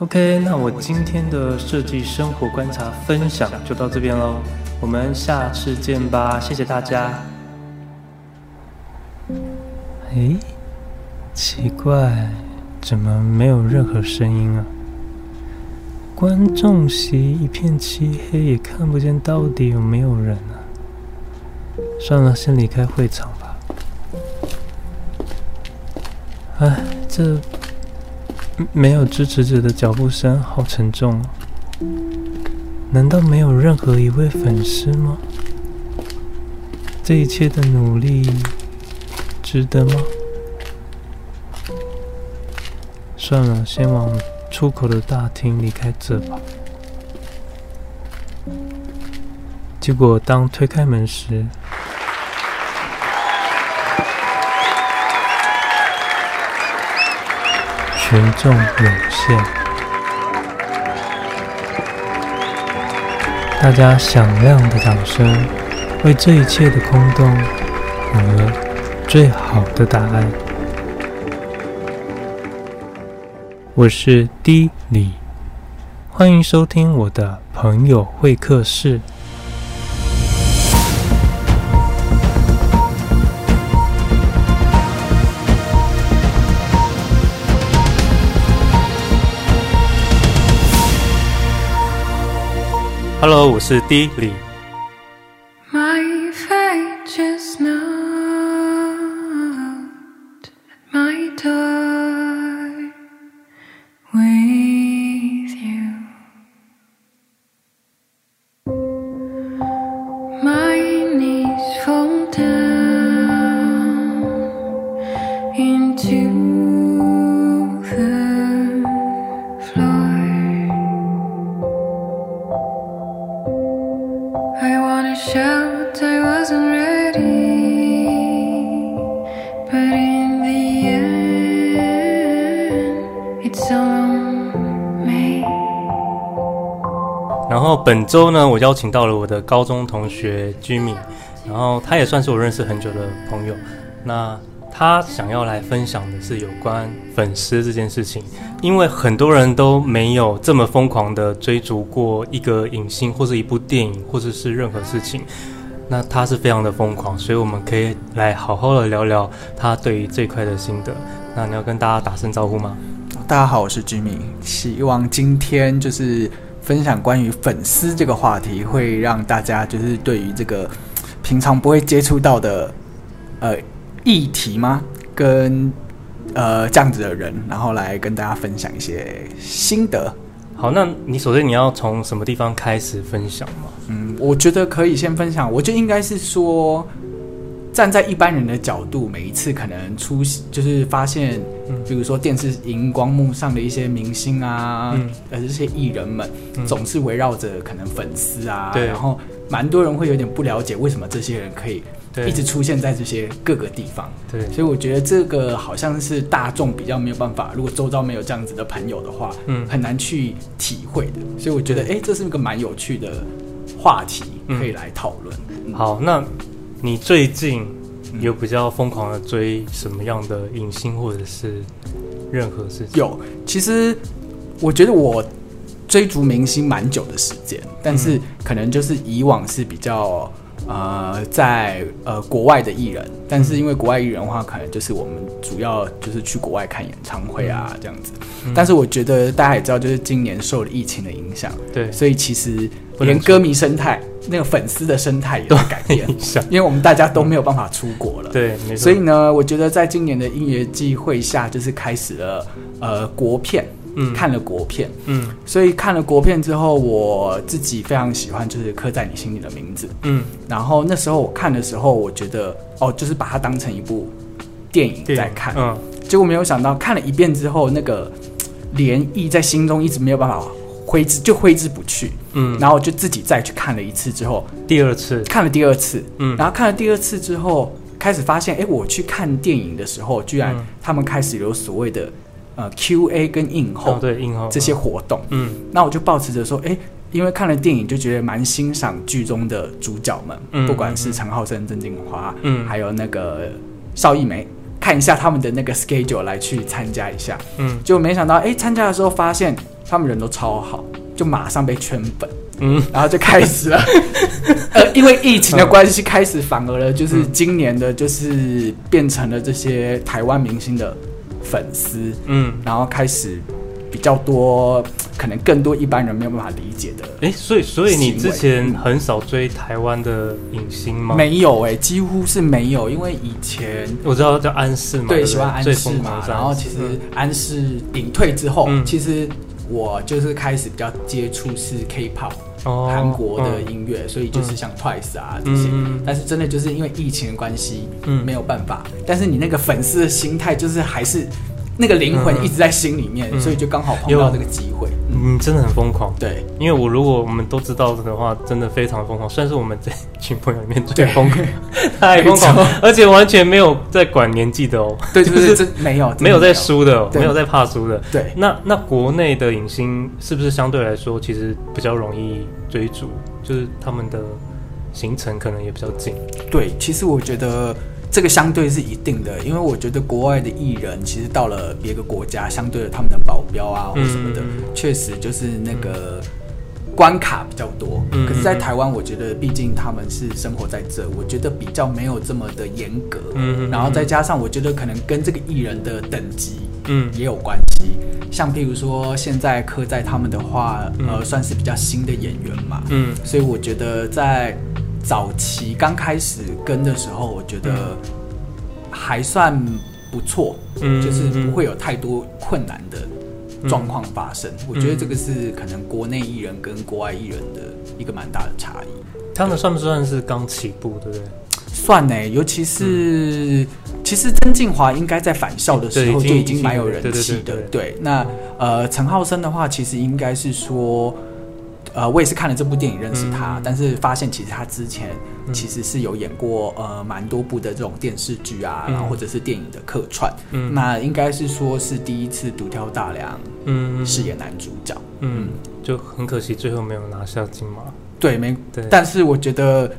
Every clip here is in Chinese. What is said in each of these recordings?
OK，那我今天的设计生活观察分享就到这边喽，我们下次见吧，谢谢大家。哎，奇怪，怎么没有任何声音啊？观众席一片漆黑，也看不见到底有没有人啊。算了，先离开会场吧。哎，这没有支持者的脚步声，好沉重啊。难道没有任何一位粉丝吗？这一切的努力值得吗？算了，先往出口的大厅离开这吧。结果当推开门时，群众涌现，大家响亮的掌声为这一切的空洞有了最好的答案。我是 D 李，欢迎收听我的朋友会客室。Hello，我是 D 李。然后本周呢，我邀请到了我的高中同学 Jimmy，然后他也算是我认识很久的朋友。那他想要来分享的是有关粉丝这件事情，因为很多人都没有这么疯狂的追逐过一个影星或者一部电影或者是任何事情。那他是非常的疯狂，所以我们可以来好好的聊聊他对于这块的心得。那你要跟大家打声招呼吗？大家好，我是 Jimmy，希望今天就是。分享关于粉丝这个话题，会让大家就是对于这个平常不会接触到的呃议题吗？跟呃这样子的人，然后来跟大家分享一些心得。好，那你首先你要从什么地方开始分享吗？嗯，我觉得可以先分享，我觉得应该是说。站在一般人的角度，每一次可能出席，就是发现，比如说电视荧光幕上的一些明星啊，呃、嗯，这些艺人们，总是围绕着可能粉丝啊，对，然后蛮多人会有点不了解为什么这些人可以一直出现在这些各个地方，对，所以我觉得这个好像是大众比较没有办法，如果周遭没有这样子的朋友的话，嗯，很难去体会的，所以我觉得，哎，这是一个蛮有趣的话题，可以来讨论。嗯、好，那。你最近有比较疯狂的追什么样的影星或者是任何事情？有，其实我觉得我追逐明星蛮久的时间，但是可能就是以往是比较呃在呃国外的艺人，但是因为国外艺人的话，可能就是我们主要就是去国外看演唱会啊这样子。但是我觉得大家也知道，就是今年受了疫情的影响，对，所以其实连歌迷生态。那个粉丝的生态也都改变，因为我们大家都没有办法出国了。对，没错。所以呢，我觉得在今年的音乐季会下，就是开始了呃国片，嗯，看了国片，嗯，所以看了国片之后，我自己非常喜欢，就是刻在你心里的名字，嗯。然后那时候我看的时候，我觉得哦，就是把它当成一部电影在看，嗯。结果没有想到看了一遍之后，那个涟漪在心中一直没有办法。挥之就挥之不去，嗯，然后就自己再去看了一次之后，第二次。看了第二次，嗯，然后看了第二次之后，开始发现，哎，我去看电影的时候，居然他们开始有所谓的呃 Q&A 跟映后，对映后这些活动，嗯，那我就抱持着说，哎，因为看了电影就觉得蛮欣赏剧中的主角们，嗯，不管是陈浩森、郑敬华，嗯，还有那个邵逸梅，看一下他们的那个 schedule 来去参加一下，嗯，就没想到，哎，参加的时候发现。他们人都超好，就马上被圈粉。嗯，然后就开始了，呃，因为疫情的关系，开始反而了，就是今年的，就是变成了这些台湾明星的粉丝，嗯，然后开始比较多，可能更多一般人没有办法理解的，哎，所以所以你之前很少追台湾的影星吗？没有，哎，几乎是没有，因为以前我知道叫安室嘛，对，喜欢安室嘛，然后其实安室隐退之后，其实。我就是开始比较接触是 K-pop，韩国的音乐，所以就是像 Twice 啊这些。但是真的就是因为疫情的关系，没有办法。但是你那个粉丝的心态，就是还是那个灵魂一直在心里面，所以就刚好碰到这个机会。嗯，真的很疯狂。对，因为我如果我们都知道的话，真的非常疯狂，算是我们这群朋友里面最疯狂，太疯狂，而且完全没有在管年纪的哦。对，就是这没有没有在输的，没有在怕输的。对，那那国内的影星是不是相对来说其实比较容易追逐？就是他们的行程可能也比较近。对，其实我觉得。这个相对是一定的，因为我觉得国外的艺人其实到了别个国家，相对的他们的保镖啊或什么的，嗯、确实就是那个关卡比较多。嗯、可是，在台湾，我觉得毕竟他们是生活在这，我觉得比较没有这么的严格。嗯，然后再加上，我觉得可能跟这个艺人的等级嗯也有关系。嗯、像譬如说，现在刻在他们的话，嗯、呃，算是比较新的演员嘛。嗯，所以我觉得在。早期刚开始跟的时候，我觉得还算不错，嗯，就是不会有太多困难的状况发生。嗯，我觉得这个是可能国内艺人跟国外艺人的一个蛮大的差异。他们算不算是刚起步，对不对？算呢，尤其是，嗯，其实曾敬华应该在返校的时候就已经蛮有人气的。对，那呃，陈浩生的话，其实应该是说。呃，我也是看了这部电影认识他，嗯、但是发现其实他之前其实是有演过呃蛮多部的这种电视剧啊，嗯、然后或者是电影的客串。嗯，那应该是说是第一次独挑大梁，嗯，饰演男主角。嗯，就很可惜最后没有拿下金马。对，没。对。但是我觉得，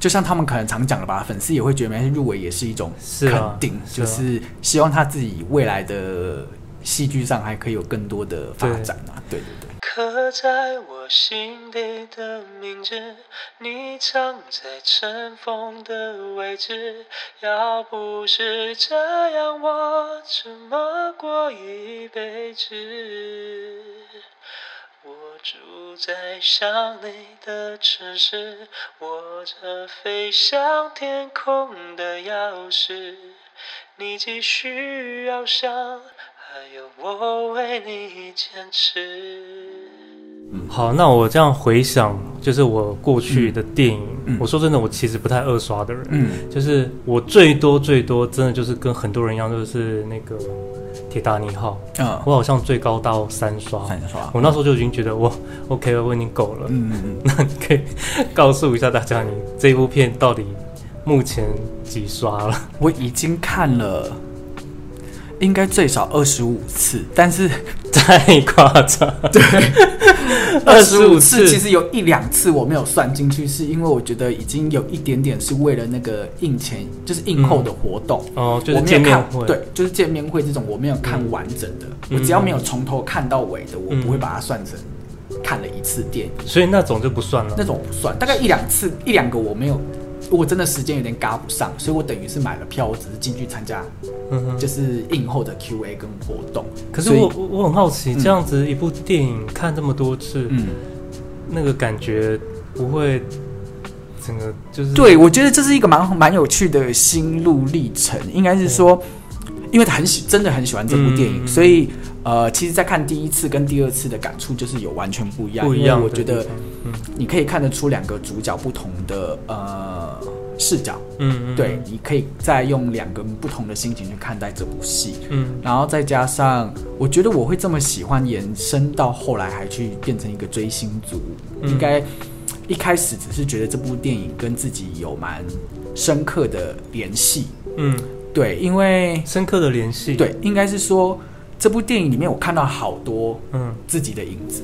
就像他们可能常讲的吧，粉丝也会觉得入围也是一种肯定，是啊、就是希望他自己未来的戏剧上还可以有更多的发展啊。对，对对对。刻在我心底的名字，你藏在尘封的位置。要不是这样，我怎么过一辈子？我住在想你的城市，握着飞向天空的钥匙。你继续翱翔。还有我为你坚持。好，那我这样回想，就是我过去的电影。嗯、我说真的，我其实不太二刷的人。嗯，就是我最多最多，真的就是跟很多人一样，就是那个《铁达尼号》。嗯，我好像最高到三刷。三刷。我那时候就已经觉得我 OK 了，我已经够了。嗯嗯嗯。那你可以 告诉一下大家，你这部片到底目前几刷了？我已经看了。应该最少二十五次，但是 太夸张。对，二十五次其实有一两次我没有算进去，是因为我觉得已经有一点点是为了那个映前，就是映后的活动。嗯、哦，就是见面会。对，就是见面会这种我没有看完整的，嗯、我只要没有从头看到尾的，我不会把它算成看了一次电影。所以那种就不算了。那种不算，大概一两次，一两个我没有。我真的时间有点赶不上，所以我等于是买了票，我只是进去参加，就是映后的 Q&A 跟活动。可是我我很好奇，这样子一部电影看这么多次，嗯，那个感觉不会整个就是？对，我觉得这是一个蛮蛮有趣的心路历程。应该是说，因为他很喜，真的很喜欢这部电影，所以呃，其实，在看第一次跟第二次的感触就是有完全不一样。不一样，我觉得，嗯，你可以看得出两个主角不同的呃。视角，嗯，嗯，对，你可以再用两个不同的心情去看待这部戏，嗯，然后再加上，我觉得我会这么喜欢，延伸到后来还去变成一个追星族，嗯、应该一开始只是觉得这部电影跟自己有蛮深刻的联系，嗯，对，因为深刻的联系，对，应该是说这部电影里面我看到好多嗯。自己的影子。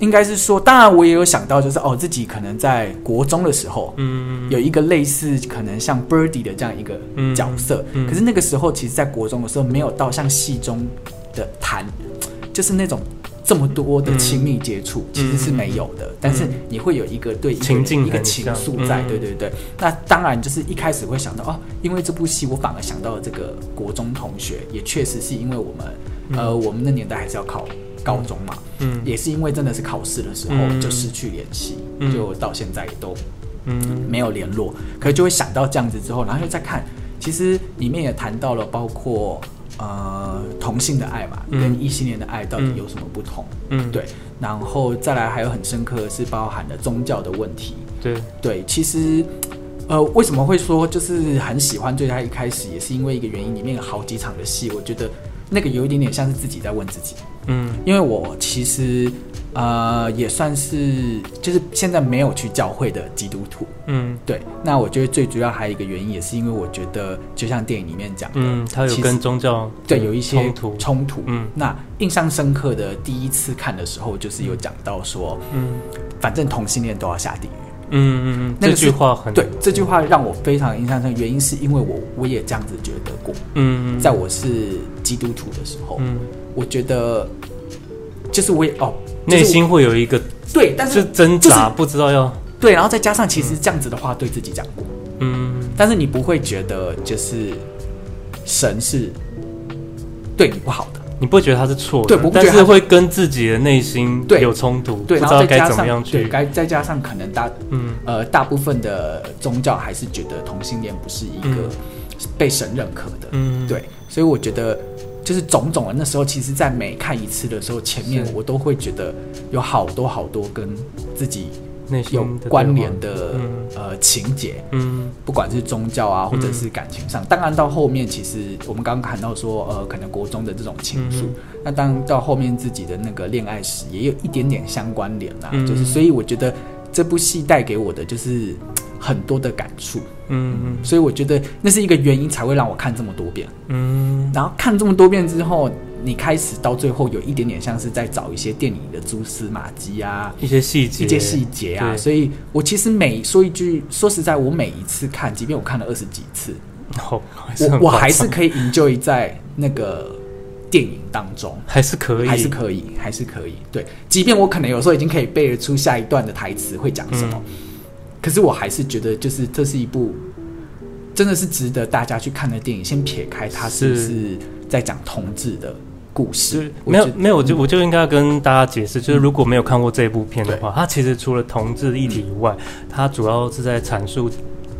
应该是说，当然我也有想到，就是哦，自己可能在国中的时候，嗯，有一个类似可能像 Birdy 的这样一个角色，嗯，可是那个时候，其实，在国中的时候，没有到像戏中的谈，就是那种这么多的亲密接触，嗯、其实是没有的。嗯、但是你会有一个对一个情境一个情愫在，嗯、对对对。那当然就是一开始会想到哦，因为这部戏，我反而想到了这个国中同学，也确实是因为我们，嗯、呃，我们那年代还是要考高中嘛，嗯，也是因为真的是考试的时候就失去联系，嗯、就到现在也都嗯。没有联络，可是就会想到这样子之后，然后又再看，其实里面也谈到了包括。呃，同性的爱嘛，跟异性恋的爱到底有什么不同？嗯，对，然后再来还有很深刻的是包含了宗教的问题。对对，其实呃，为什么会说就是很喜欢最他一开始也是因为一个原因，里面有好几场的戏，我觉得那个有一点点像是自己在问自己。嗯，因为我其实。呃，也算是就是现在没有去教会的基督徒，嗯，对。那我觉得最主要还有一个原因，也是因为我觉得，就像电影里面讲的，嗯，他有跟宗教对有一些冲突，冲突，嗯。那印象深刻的第一次看的时候，就是有讲到说，嗯，反正同性恋都要下地狱，嗯嗯嗯。那句话很对，这句话让我非常印象深刻，原因是因为我我也这样子觉得过，嗯嗯，在我是基督徒的时候，嗯，我觉得就是我也哦。内心会有一个对，但是挣扎，不知道要对，然后再加上其实这样子的话对自己讲过，嗯，但是你不会觉得就是神是对你不好的，你不会觉得他是错的，对，但是会跟自己的内心有冲突，对，不知道该怎么样去，该再加上可能大嗯。呃大部分的宗教还是觉得同性恋不是一个被神认可的，嗯，对，所以我觉得。就是种种的，那时候其实，在每看一次的时候，前面我都会觉得有好多好多跟自己有关联的呃情节，嗯，不管是宗教啊，或者是感情上。当然到后面，其实我们刚刚谈到说，呃，可能国中的这种情愫，那当到后面自己的那个恋爱史，也有一点点相关联啦。就是所以我觉得这部戏带给我的就是。很多的感触，嗯嗯，所以我觉得那是一个原因，才会让我看这么多遍，嗯，然后看这么多遍之后，你开始到最后有一点点像是在找一些电影的蛛丝马迹啊，一些细节，一些细节啊，所以我其实每说一句，说实在，我每一次看，即便我看了二十几次，哦，我我还是可以 enjoy 在那个电影当中，还是可以，还是可以，还是可以，对，即便我可能有时候已经可以背得出下一段的台词会讲什么。可是我还是觉得，就是这是一部真的是值得大家去看的电影。先撇开它是不是在讲同志的故事，没有没有，我就我就应该要跟大家解释，就是如果没有看过这部片的话，它其实除了同志议题以外，它主要是在阐述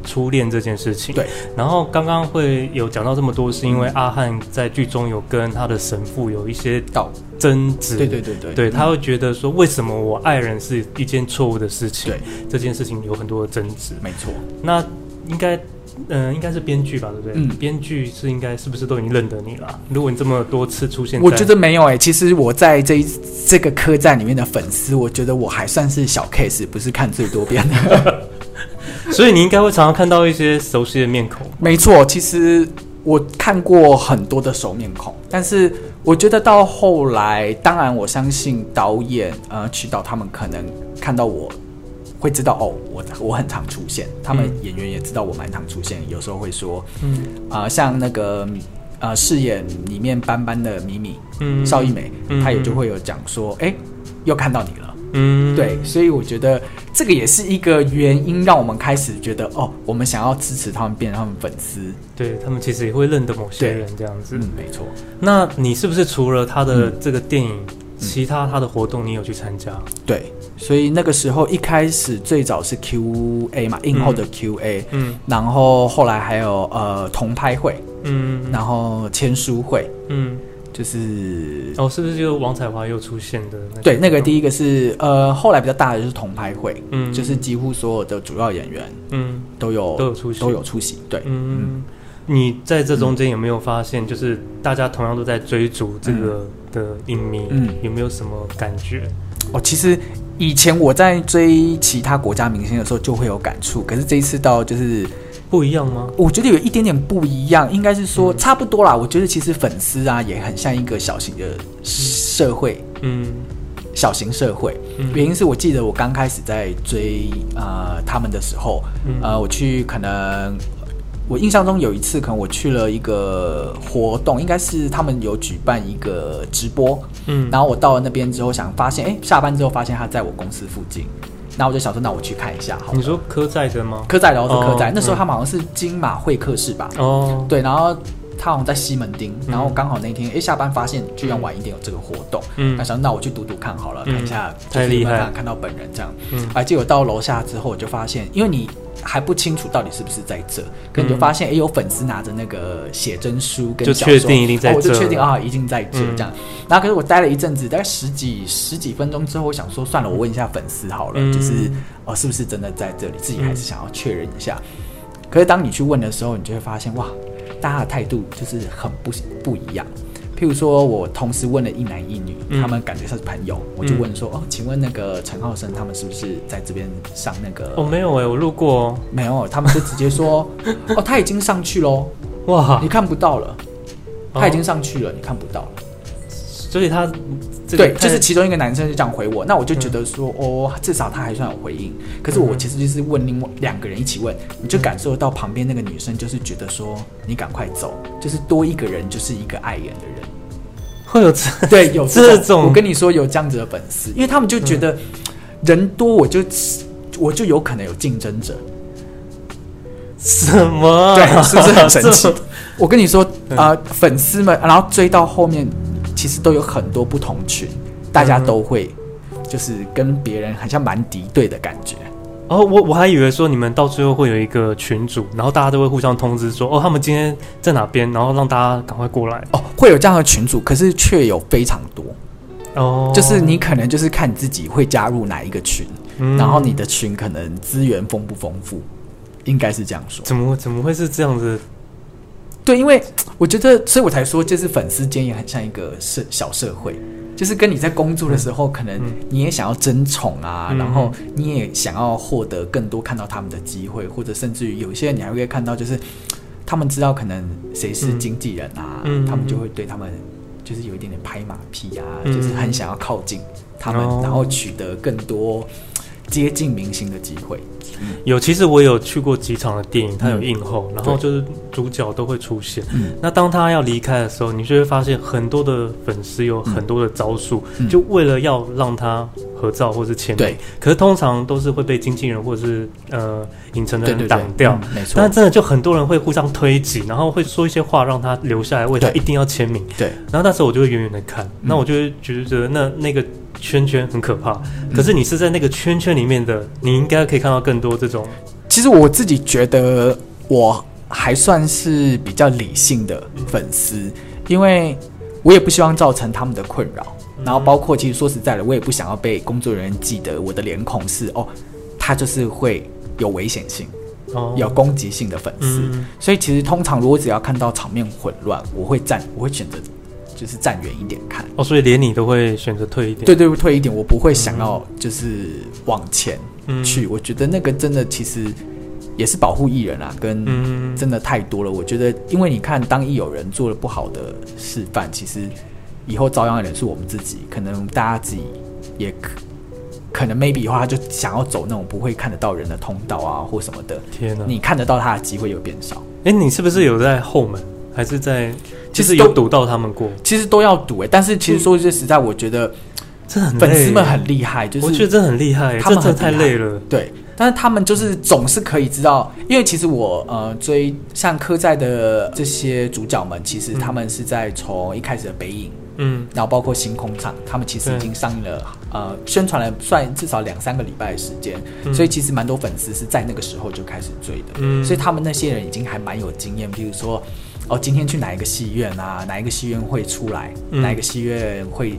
初恋这件事情。对。然后刚刚会有讲到这么多，是因为阿汉在剧中有跟他的神父有一些 道。争执，对对对对，对他会觉得说，为什么我爱人是一件错误的事情？对，这件事情有很多的争执，没错。那应该，嗯、呃，应该是编剧吧，对不对？嗯，编剧是应该是不是都已经认得你了？如果你这么多次出现，我觉得没有哎、欸。其实我在这一这个客栈里面的粉丝，我觉得我还算是小 case，不是看最多遍的。所以你应该会常常看到一些熟悉的面孔。没错，其实我看过很多的熟面孔，但是。我觉得到后来，当然我相信导演呃，渠导他们可能看到我会知道哦，我我很常出现，他们演员也知道我蛮常出现，有时候会说，嗯啊、呃，像那个呃饰演里面斑斑的米米，嗯，邵艺梅，她也就会有讲说，哎，又看到你了。嗯，对，所以我觉得这个也是一个原因，让我们开始觉得哦，我们想要支持他们，变成他们粉丝。对，他们其实也会认得某些人这样子。嗯，没错。那你是不是除了他的这个电影，嗯、其他他的活动你有去参加？对，所以那个时候一开始最早是 Q A 嘛，映后的 Q A，嗯，然后后来还有呃同拍会，嗯，然后签书会，嗯。就是哦，是不是就是王彩华又出现的那？对，那个第一个是呃，后来比较大的就是同拍会，嗯，就是几乎所有的主要演员，嗯，都有都有出席，都有出席。对，嗯，嗯，你在这中间有没有发现，就是大家同样都在追逐这个的影迷，嗯，有没有什么感觉？哦，其实以前我在追其他国家明星的时候就会有感触，可是这一次到就是。不一样吗？我觉得有一点点不一样，应该是说差不多啦。我觉得其实粉丝啊也很像一个小型的社会，嗯，小型社会。原因是我记得我刚开始在追呃他们的时候，呃，我去可能我印象中有一次，可能我去了一个活动，应该是他们有举办一个直播，嗯，然后我到了那边之后，想发现，哎，下班之后发现他在我公司附近，那我就想说，那我去看一下，好。你说科在的吗？科在的，然后是科在，那时候他们好像是金马会客室吧？哦，对，然后。他好像在西门町，然后刚好那天哎、嗯、下班发现居然晚一点有这个活动，嗯，那想那我去赌赌看好了，嗯、看一下太厉害，看到本人这样，嗯，哎，结果到楼下之后我就发现，因为你还不清楚到底是不是在这，可你就发现哎、嗯、有粉丝拿着那个写真书跟就确定一定在这，哦、我就确定啊，一定在这这样，嗯、然后可是我待了一阵子，大概十几十几分钟之后，我想说算了，我问一下粉丝好了，嗯、就是哦是不是真的在这里，自己还是想要确认一下，嗯、可是当你去问的时候，你就会发现哇。大家的态度就是很不不一样。譬如说，我同时问了一男一女，嗯、他们感觉是朋友，我就问说：“嗯、哦，请问那个陈浩生他们是不是在这边上那个？”哦，没有哎、欸，我路过，没有，他们就直接说：“ 哦，他已经上去喽，哇，你看不到了，他已经上去了，你看不到了。”所以他。对，就是其中一个男生就这样回我，那我就觉得说，嗯、哦，至少他还算有回应。可是我其实就是问另外两个人一起问，你就感受到旁边那个女生就是觉得说，你赶快走，就是多一个人就是一个碍眼的人。会有这 对有这种，我跟你说有这样子的粉丝，因为他们就觉得人多我就我就有可能有竞争者。什么？对，是不是很神奇？我跟你说啊、呃，粉丝们，然后追到后面。其实都有很多不同群，大家都会就是跟别人好像蛮敌对的感觉。哦，我我还以为说你们到最后会有一个群主，然后大家都会互相通知说，哦，他们今天在哪边，然后让大家赶快过来。哦，会有这样的群组，可是却有非常多。哦，就是你可能就是看你自己会加入哪一个群，嗯、然后你的群可能资源丰不丰富，应该是这样说。怎么怎么会是这样子？对，因为我觉得，所以我才说，就是粉丝间也很像一个社小社会，就是跟你在工作的时候，嗯、可能你也想要争宠啊，嗯、然后你也想要获得更多看到他们的机会，或者甚至于有些人你还会看到，就是他们知道可能谁是经纪人啊，嗯、他们就会对他们就是有一点点拍马屁啊，嗯、就是很想要靠近他们，嗯、然后取得更多接近明星的机会。有，其实我有去过几场的电影，它有映后，嗯、然后就是主角都会出现。嗯、那当他要离开的时候，你就会发现很多的粉丝有很多的招数，嗯、就为了要让他合照或是签名。对，可是通常都是会被经纪人或者是呃影城的人挡掉。没错。但真的就很多人会互相推挤，然后会说一些话让他留下来，为他一定要签名。对。然后那时候我就会远远的看，嗯、那我就会觉得那那个。圈圈很可怕，可是你是在那个圈圈里面的，嗯、你应该可以看到更多这种。其实我自己觉得我还算是比较理性的粉丝，因为我也不希望造成他们的困扰。然后包括其实说实在的，我也不想要被工作人员记得我的脸孔是哦，他就是会有危险性、哦、有攻击性的粉丝。嗯、所以其实通常如果只要看到场面混乱，我会站，我会选择。就是站远一点看哦，所以连你都会选择退一点。对对，退一点，我不会想要就是往前去。嗯、我觉得那个真的其实也是保护艺人啊，跟真的太多了。我觉得，因为你看，当一有人做了不好的示范，其实以后遭殃的人是我们自己。可能大家自己也可可能 maybe 的话他就想要走那种不会看得到人的通道啊，或什么的。天哪，你看得到他的机会又变少。哎，你是不是有在后门？还是在，其实有堵到他们过，其实都要堵哎、欸。但是其实说句实在，我觉得这很粉丝们很厉害，就是我觉得这很厉害，他们真的太累了。对，但是他们就是总是可以知道，因为其实我呃追像科在的这些主角们，其实他们是在从一开始的北影，嗯，然后包括星空场，他们其实已经上映了，呃，宣传了算至少两三个礼拜的时间，嗯、所以其实蛮多粉丝是在那个时候就开始追的，嗯，所以他们那些人已经还蛮有经验，比如说。哦，今天去哪一个戏院啊？哪一个戏院会出来？嗯、哪一个戏院会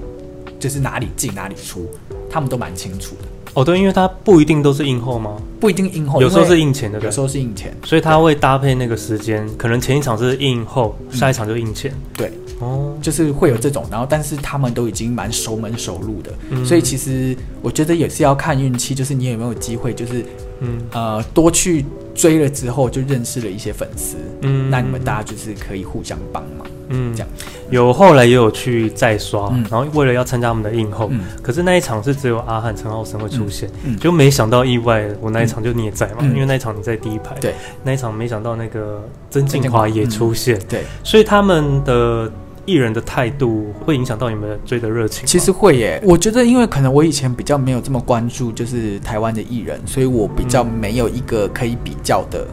就是哪里进哪里出？他们都蛮清楚的。哦，对，因为他不一定都是映后吗？不一定映后，有时候是映前的，有时候是映前，所以他会搭配那个时间，可能前一场是映后，下一场就映前。对，哦，就是会有这种，然后但是他们都已经蛮熟门熟路的，嗯、所以其实我觉得也是要看运气，就是你有没有机会，就是嗯呃多去。追了之后就认识了一些粉丝，嗯，那你们大家就是可以互相帮忙，嗯，这样。有后来也有去再刷，嗯、然后为了要参加他们的映后，嗯、可是那一场是只有阿汉陈浩森会出现，就没想到意外，我那一场就你也在嘛，嗯、因为那一场你在第一排，对，那一场没想到那个曾敬华也出现，对，所以他们的。艺人的态度会影响到你们追的热情？其实会耶，我觉得因为可能我以前比较没有这么关注，就是台湾的艺人，所以我比较没有一个可以比较的，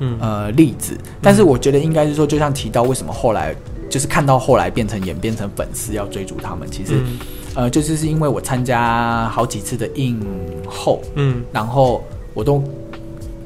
嗯呃例子。但是我觉得应该是说，就像提到为什么后来就是看到后来变成演变成粉丝要追逐他们，其实、嗯、呃就是是因为我参加好几次的映后，嗯，然后我都。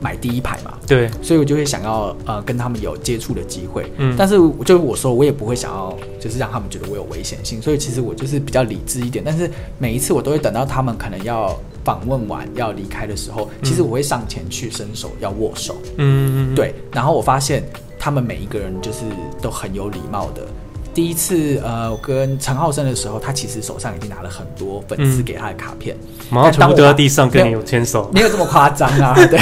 买第一排嘛，对，所以我就会想要呃跟他们有接触的机会，嗯，但是就我说我也不会想要就是让他们觉得我有危险性，所以其实我就是比较理智一点，但是每一次我都会等到他们可能要访问完要离开的时候，其实我会上前去伸手要握手，嗯嗯，对，然后我发现他们每一个人就是都很有礼貌的。第一次，呃，我跟陈浩生的时候，他其实手上已经拿了很多粉丝给他的卡片，然后全部丢在地上跟你有牵手，没有这么夸张啊，对，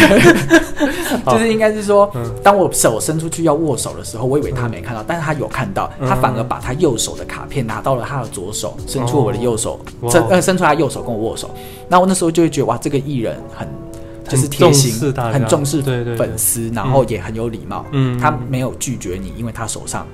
就是应该是说，当我手伸出去要握手的时候，我以为他没看到，但是他有看到，他反而把他右手的卡片拿到了他的左手，伸出我的右手，伸呃伸出他右手跟我握手，那我那时候就会觉得哇，这个艺人很就是贴心，很重视粉丝，然后也很有礼貌，嗯，他没有拒绝你，因为他手上。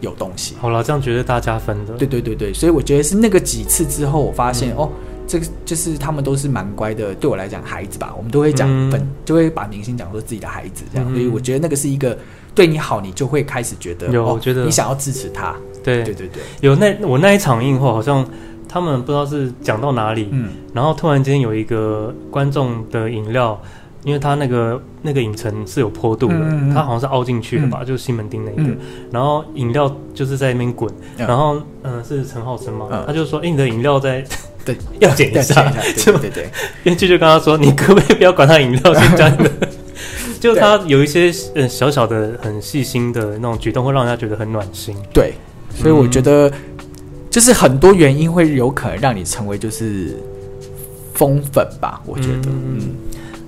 有东西，好了，这样绝对大家分的。对对对对，所以我觉得是那个几次之后，我发现、嗯、哦，这个就是他们都是蛮乖的。对我来讲，孩子吧，我们都会讲本，嗯、就会把明星讲说自己的孩子这样。嗯、所以我觉得那个是一个对你好，你就会开始觉得有，我觉得、哦、你想要支持他。对对对对，有那我那一场映后，好像他们不知道是讲到哪里，嗯，然后突然间有一个观众的饮料。因为他那个那个影城是有坡度的，嗯嗯、他好像是凹进去的吧，嗯、就是西门町那个。嗯、然后饮料就是在那边滚，嗯、然后嗯、呃、是陈浩生嘛，嗯、他就说：“哎、欸，你的饮料在对。要剪一下，对对 对。”编剧就跟他说：“你可不可以不要管他饮料是这样的？”就他有一些呃小小的很细心的那种举动，会让人家觉得很暖心。对，所以我觉得就是很多原因会有可能让你成为就是疯粉吧，我觉得嗯。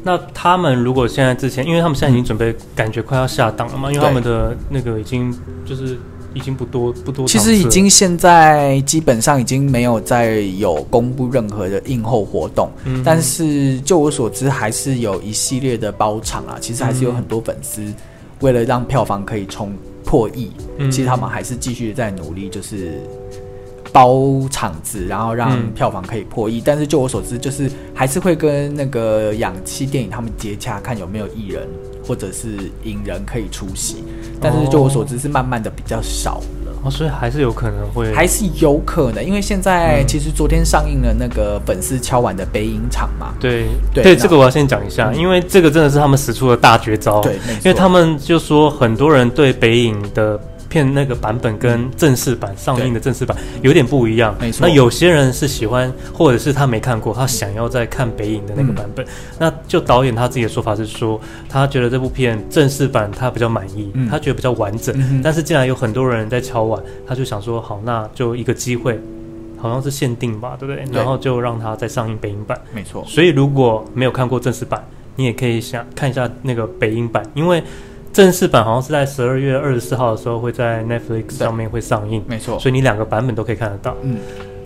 嗯那他们如果现在之前，因为他们现在已经准备，感觉快要下档了嘛，因为他们的那个已经就是已经不多不多。其实已经现在基本上已经没有再有公布任何的映后活动，嗯、但是就我所知，还是有一系列的包场啊。其实还是有很多粉丝为了让票房可以冲破亿，嗯、其实他们还是继续在努力，就是。包场子，然后让票房可以破亿，嗯、但是就我所知，就是还是会跟那个氧气电影他们接洽，看有没有艺人或者是影人可以出席。但是就我所知，是慢慢的比较少了。哦，所以还是有可能会，还是有可能，因为现在其实昨天上映了那个粉丝敲碗的北影场嘛。对对，对这个我要先讲一下，嗯、因为这个真的是他们使出了大绝招。对，因为他们就说很多人对北影的。片那个版本跟正式版上映的正式版有点不一样，没错。那有些人是喜欢，或者是他没看过，他想要再看北影的那个版本。嗯、那就导演他自己的说法是说，他觉得这部片正式版他比较满意，嗯、他觉得比较完整。嗯、但是既然有很多人在敲碗，他就想说，好，那就一个机会，好像是限定吧，对不对？对，然后就让他再上映北影版，没错。所以如果没有看过正式版，你也可以想看一下那个北影版，因为。正式版好像是在十二月二十四号的时候会在 Netflix 上面会上映，没错，所以你两个版本都可以看得到。嗯，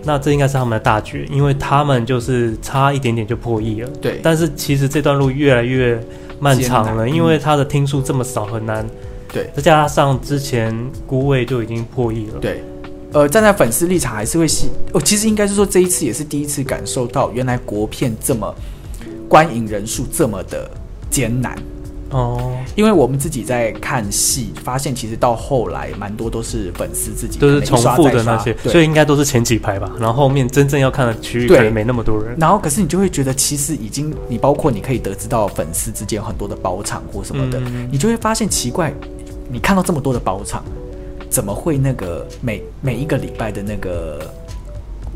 那这应该是他们的大绝，因为他们就是差一点点就破亿了。对，但是其实这段路越来越漫长了，因为他的听数这么少，很难。对，再加上之前孤位就已经破亿了。对，呃，站在粉丝立场还是会吸。哦，其实应该是说这一次也是第一次感受到，原来国片这么观影人数这么的艰难。哦，因为我们自己在看戏，发现其实到后来蛮多都是粉丝自己都是重复的那些，所以应该都是前几排吧。然后后面真正要看的区域可能没那么多人。然后可是你就会觉得，其实已经你包括你可以得知到粉丝之间有很多的包场或什么的，嗯、你就会发现奇怪，你看到这么多的包场，怎么会那个每每一个礼拜的那个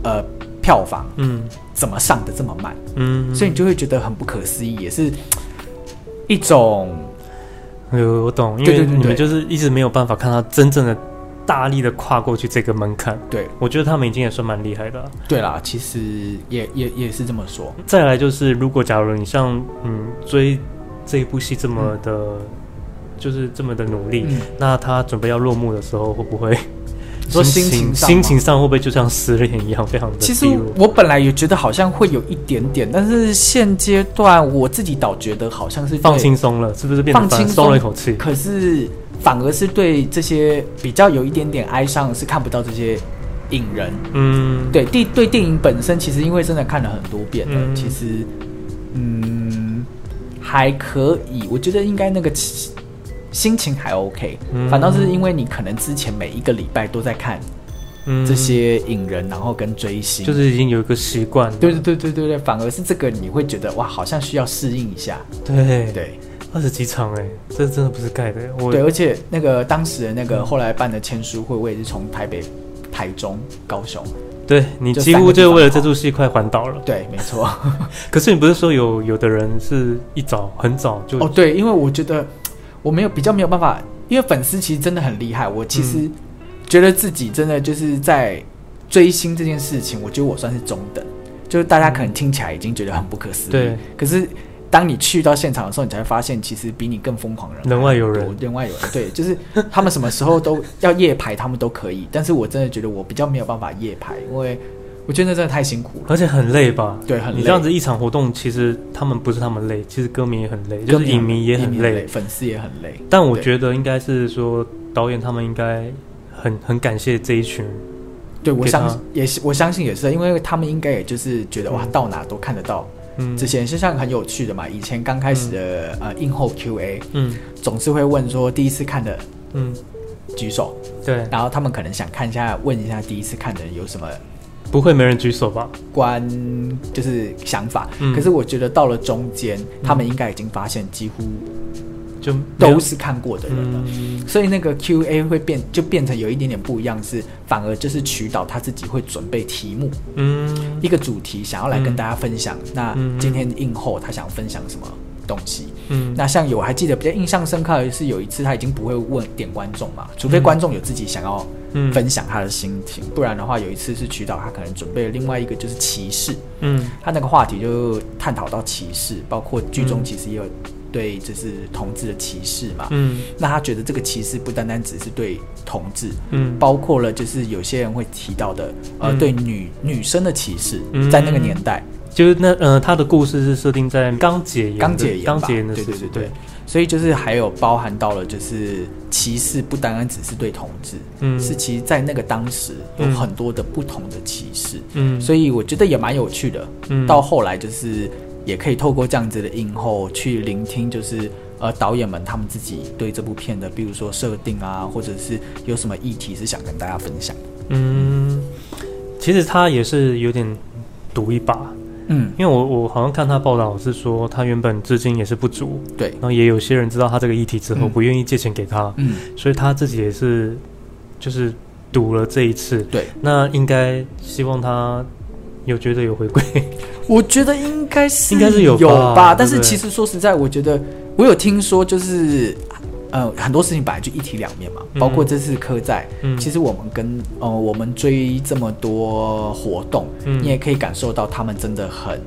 呃票房，嗯，怎么上的这么慢？嗯，所以你就会觉得很不可思议，也是。一种，呃我懂，因为你们就是一直没有办法看到真正的大力的跨过去这个门槛。对，我觉得他们已经也算蛮厉害的啊。对啦，其实也也也是这么说。再来就是，如果假如你像嗯追这一部戏这么的，嗯、就是这么的努力，嗯、那他准备要落幕的时候，会不会说心情上心情上会不会就像失恋一样，非常的？其实我本来也觉得好像会有一点点，但是现阶段我自己倒觉得好像是放轻松了，是不是变得放轻松了一口气？可是反而是对这些比较有一点点哀伤，是看不到这些影人。嗯，对，对，对，电影本身其实因为真的看了很多遍了，嗯、其实嗯还可以，我觉得应该那个。心情还 OK，嗯，反倒是因为你可能之前每一个礼拜都在看这些影人，然后跟追星，就是已经有一个习惯。对对对对对对，反而是这个你会觉得哇，好像需要适应一下。对对，二十几场哎，这真的不是盖的。我对，而且那个当时的那个后来办的签书会，我也是从台北、台中、高雄。对，你几乎就为了这出戏快环岛了。对，没错。可是你不是说有有的人是一早很早就哦？对，因为我觉得。我没有比较没有办法，因为粉丝其实真的很厉害。我其实觉得自己真的就是在追星这件事情，我觉得我算是中等，就是大家可能听起来已经觉得很不可思议。对。可是当你去到现场的时候，你才会发现，其实比你更疯狂的人，人外有人，人外有人。对，就是他们什么时候都要夜排，他们都可以。但是我真的觉得我比较没有办法夜排，因为。我觉得那真的太辛苦了，而且很累吧？对，很累。你这样子一场活动，其实他们不是他们累，其实歌迷也很累，就是影迷也很累，粉丝也很累。但我觉得应该是说，导演他们应该很很感谢这一群。对，我相信也是，我相信也是，因为他们应该也就是觉得、嗯、哇，到哪都看得到。嗯，之前是像很有趣的嘛。以前刚开始的、嗯、呃映后 Q&A，嗯，总是会问说第一次看的，嗯，举手。对，然后他们可能想看一下，问一下第一次看的人有什么。不会没人举手吧？观就是想法，嗯、可是我觉得到了中间，嗯、他们应该已经发现几乎就都是看过的人了，嗯、所以那个 Q&A 会变就变成有一点点不一样，是反而就是渠道他自己会准备题目，嗯，一个主题想要来跟大家分享。嗯、那今天映后他想分享什么？东西，嗯，那像有我还记得比较印象深刻的是有一次他已经不会问点观众嘛，除非观众有自己想要分享他的心情，嗯、不然的话有一次是渠导他可能准备了另外一个就是歧视，嗯，他那个话题就探讨到歧视，包括剧中其实也有对就是同志的歧视嘛，嗯，那他觉得这个歧视不单单只是对同志，嗯，包括了就是有些人会提到的呃对女女生的歧视，在那个年代。就是那呃，他的故事是设定在刚解严，刚解严，刚解严的对对对。对，所以就是还有包含到了，就是歧视不单单只是对同志，嗯，是其实在那个当时有很多的不同的歧视，嗯，所以我觉得也蛮有趣的，嗯，到后来就是也可以透过这样子的映后去聆听，就是呃导演们他们自己对这部片的，比如说设定啊，或者是有什么议题是想跟大家分享，嗯，其实他也是有点赌一把。嗯，因为我我好像看他报道是说，他原本资金也是不足，对，然后也有些人知道他这个议题之后，不愿意借钱给他，嗯，所以他自己也是就是赌了这一次，对，那应该希望他有觉得有回归，我觉得应该是应该是有有吧，但是其实说实在，我觉得我有听说就是。呃，很多事情本来就一体两面嘛，包括这次科在，嗯、其实我们跟呃我们追这么多活动，嗯、你也可以感受到他们真的很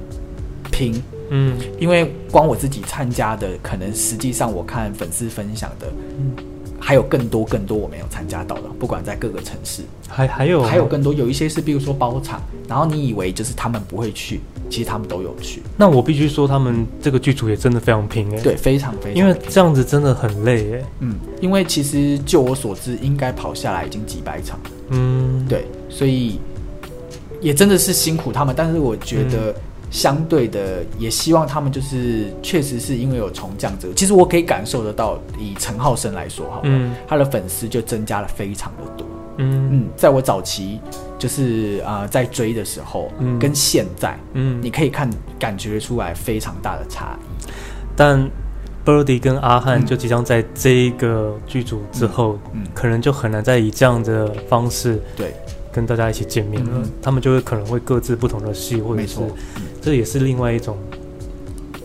拼，嗯，因为光我自己参加的，可能实际上我看粉丝分享的，嗯。还有更多更多我没有参加到的，不管在各个城市，还还有？还有更多，有一些是比如说包场，然后你以为就是他们不会去，其实他们都有去。那我必须说，他们这个剧组也真的非常拼哎，对，非常非常，因为这样子真的很累哎，嗯，因为其实就我所知，应该跑下来已经几百场，嗯，对，所以也真的是辛苦他们，但是我觉得。嗯相对的，也希望他们就是确实是因为有从降者，其实我可以感受得到，以陈浩生来说，哈，嗯，他的粉丝就增加了非常的多，嗯。嗯，在我早期就是啊、呃、在追的时候，嗯，跟现在，嗯，你可以看感觉出来非常大的差异。但 Birdy 跟阿汉就即将在这一个剧组之后，嗯，嗯。可能就很难再以这样的方式对跟大家一起见面了，嗯、他们就会可能会各自不同的戏，或者是。这也是另外一种，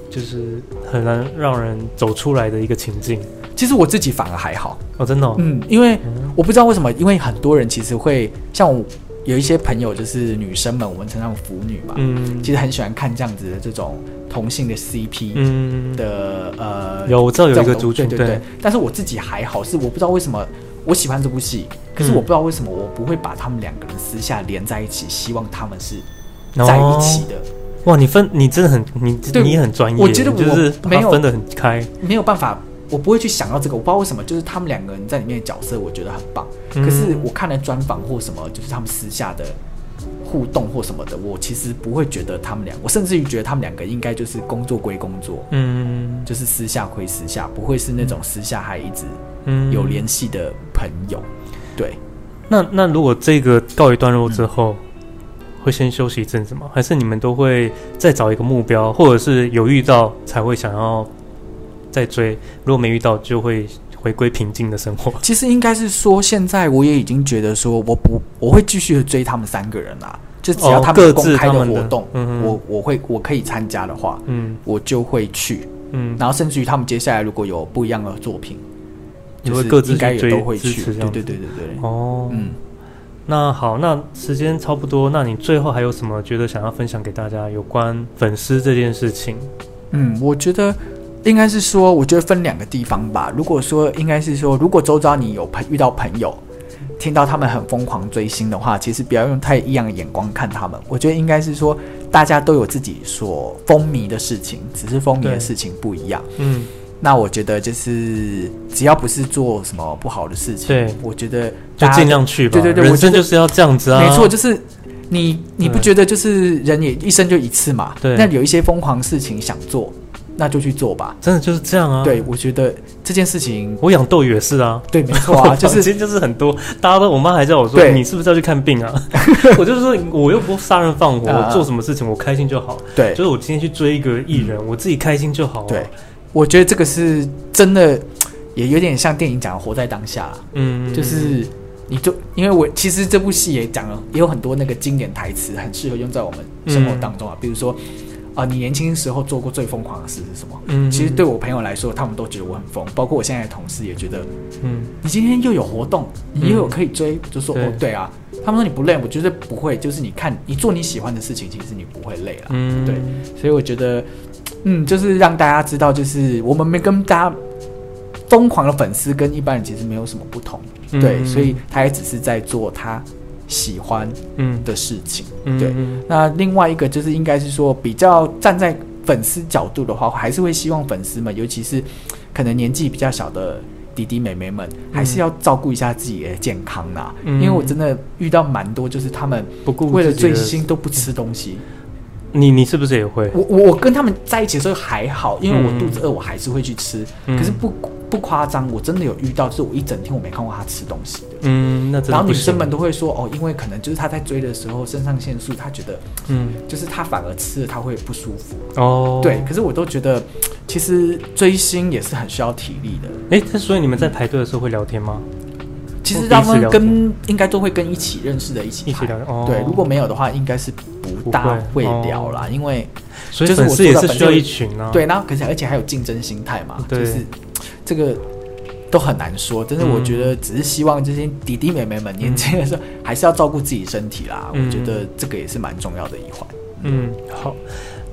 就是很难让人走出来的一个情境。其实我自己反而还好。哦，真的、哦，嗯，因为我不知道为什么，因为很多人其实会像我有一些朋友，就是女生们，我们称她们腐女嘛，嗯，其实很喜欢看这样子的这种同性的 CP 的，嗯。的呃，有我知道有一个族群，对对对，对，但是我自己还好，是我不知道为什么我喜欢这部戏，可是我不知道为什么我不会把他们两个人私下连在一起，希望他们是在一起的。哦、哇，你分你真的很你对你很专业，我觉得我就是没有分得很开，没有办法，我不会去想到这个，我不知道为什么，就是他们两个人在里面的角色，我觉得很棒。嗯、可是我看了专访或什么，就是他们私下的。互动或什么的，我其实不会觉得他们俩，我甚至于觉得他们两个应该就是工作归工作，嗯，就是私下归私下，不会是那种私下还一直有联系的朋友。对，那那如果这个告一段落之后，嗯、会先休息一阵子吗？还是你们都会再找一个目标，或者是有遇到才会想要再追？如果没遇到，就会。回归平静的生活。其实应该是说，现在我也已经觉得说，我不我会继续的追他们三个人啦。就只要他们公开的活动，嗯、我我会我可以参加的话，嗯，我就会去，嗯。然后甚至于他们接下来如果有不一样的作品，就是应该也都会去。对对对对对。哦，嗯。那好，那时间差不多，那你最后还有什么觉得想要分享给大家有关粉丝这件事情？嗯，我觉得。应该是说，我觉得分两个地方吧。如果说应该是说，如果周遭你有朋遇到朋友，听到他们很疯狂追星的话，其实不要用太异样的眼光看他们。我觉得应该是说，大家都有自己所风靡的事情，只是风靡的事情不一样。嗯，那我觉得就是只要不是做什么不好的事情，对，我觉得就尽量去吧。对对对，人生就是要这样子啊。没错，就是你你不觉得就是人也一生就一次嘛？对，那有一些疯狂事情想做。那就去做吧，真的就是这样啊。对，我觉得这件事情，我养斗鱼也是啊。对，没错啊，就是其实就是很多，大家都，我妈还叫我说，你是不是要去看病啊？我就是说，我又不杀人放火，我做什么事情我开心就好。对，就是我今天去追一个艺人，我自己开心就好。对，我觉得这个是真的，也有点像电影讲的活在当下。嗯，就是你就因为我其实这部戏也讲了，也有很多那个经典台词，很适合用在我们生活当中啊，比如说。啊，你年轻时候做过最疯狂的事是什么？嗯，其实对我朋友来说，他们都觉得我很疯，包括我现在的同事也觉得，嗯，你今天又有活动，你又有可以追，就说哦，对啊，他们说你不累，我觉得不会，就是你看你做你喜欢的事情，其实你不会累了，嗯，对，所以我觉得，嗯，就是让大家知道，就是我们没跟大家疯狂的粉丝跟一般人其实没有什么不同，对，所以他也只是在做他。喜欢嗯的事情，嗯、对。那另外一个就是，应该是说，比较站在粉丝角度的话，还是会希望粉丝们，尤其是可能年纪比较小的弟弟妹妹们，还是要照顾一下自己的健康啦。嗯、因为我真的遇到蛮多，就是他们不顾为了追星都不吃东西。你你是不是也会？我我跟他们在一起的时候还好，因为我肚子饿，我还是会去吃。嗯、可是不不夸张，我真的有遇到，就是我一整天我没看过他吃东西的。嗯，那然后女生们都会说哦，因为可能就是他在追的时候，肾上腺素，他觉得嗯，就是他反而吃了他会不舒服哦。对，可是我都觉得，其实追星也是很需要体力的。哎、欸，那所以你们在排队的时候会聊天吗？其实他们跟应该都会跟一起认识的一起一起聊。哦，对，如果没有的话，应该是不大会聊啦，因为所以粉丝也是需要一群啊。对，然后可是而且还有竞争心态嘛，就是这个都很难说。但是我觉得，只是希望这些弟弟妹妹们年轻的时候还是要照顾自己身体啦。我觉得这个也是蛮重要的一环。嗯，好。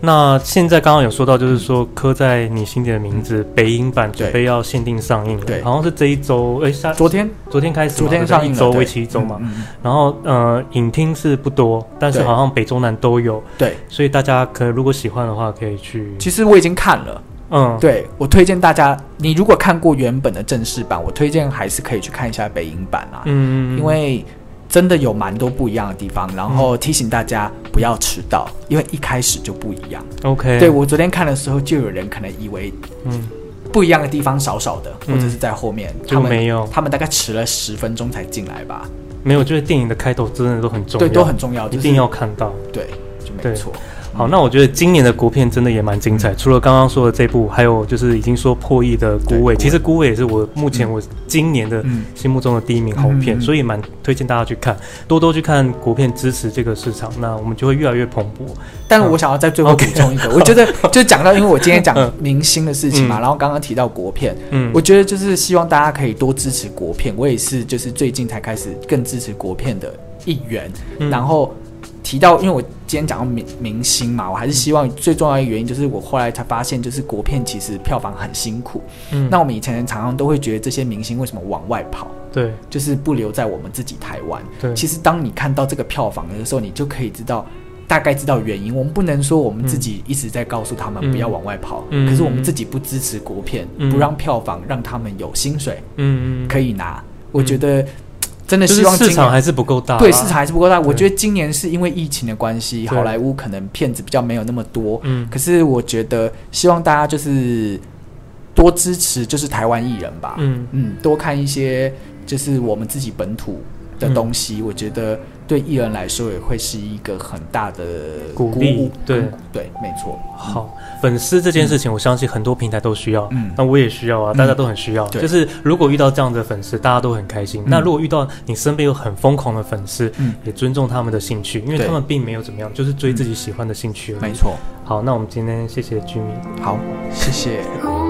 那现在刚刚有说到，就是说刻在你心底的名字北影版准备要限定上映了，对，好像是这一周，哎，昨天？昨天开始，昨天上映，一周为期一周嘛。然后呃，影厅是不多，但是好像北中南都有，对，所以大家可能如果喜欢的话，可以去。其实我已经看了，嗯，对，我推荐大家，你如果看过原本的正式版，我推荐还是可以去看一下北影版啊，嗯，因为。真的有蛮多不一样的地方，然后提醒大家不要迟到，嗯、因为一开始就不一样。OK，对，我昨天看的时候，就有人可能以为，嗯，不一样的地方少少的，嗯、或者是在后面，他们没有，他们大概迟了十分钟才进来吧。没有，就是电影的开头真的都很重要，对，都很重要，就是、一定要看到。对，就没错。好，那我觉得今年的国片真的也蛮精彩。除了刚刚说的这部，还有就是已经说破亿的《孤味》，其实《孤味》也是我目前我今年的心目中的第一名好片，所以蛮推荐大家去看，多多去看国片，支持这个市场，那我们就会越来越蓬勃。但是我想要在最后补充一个，我觉得 就讲到，因为我今天讲明星的事情嘛，然后刚刚提到国片，嗯，我觉得就是希望大家可以多支持国片。我也是，就是最近才开始更支持国片的一员，然后。提到，因为我今天讲到明明星嘛，我还是希望最重要的原因就是我后来才发现，就是国片其实票房很辛苦。嗯，那我们以前常常都会觉得这些明星为什么往外跑？对，就是不留在我们自己台湾。对，其实当你看到这个票房的时候，你就可以知道。大概知道原因，我们不能说我们自己一直在告诉他们不要往外跑，嗯、可是我们自己不支持国片，嗯、不让票房让他们有薪水，嗯可以拿。嗯、我觉得真的希望市场还是不够大，对，市场还是不够大。我觉得今年是因为疫情的关系，好莱坞可能片子比较没有那么多，嗯，可是我觉得希望大家就是多支持，就是台湾艺人吧，嗯。嗯，多看一些就是我们自己本土的东西，我觉得。对艺人来说也会是一个很大的鼓励，对对，没错。好，粉丝这件事情，我相信很多平台都需要，嗯，那我也需要啊，大家都很需要。就是如果遇到这样的粉丝，大家都很开心。那如果遇到你身边有很疯狂的粉丝，嗯，也尊重他们的兴趣，因为他们并没有怎么样，就是追自己喜欢的兴趣。没错。好，那我们今天谢谢 Jimmy，好，谢谢。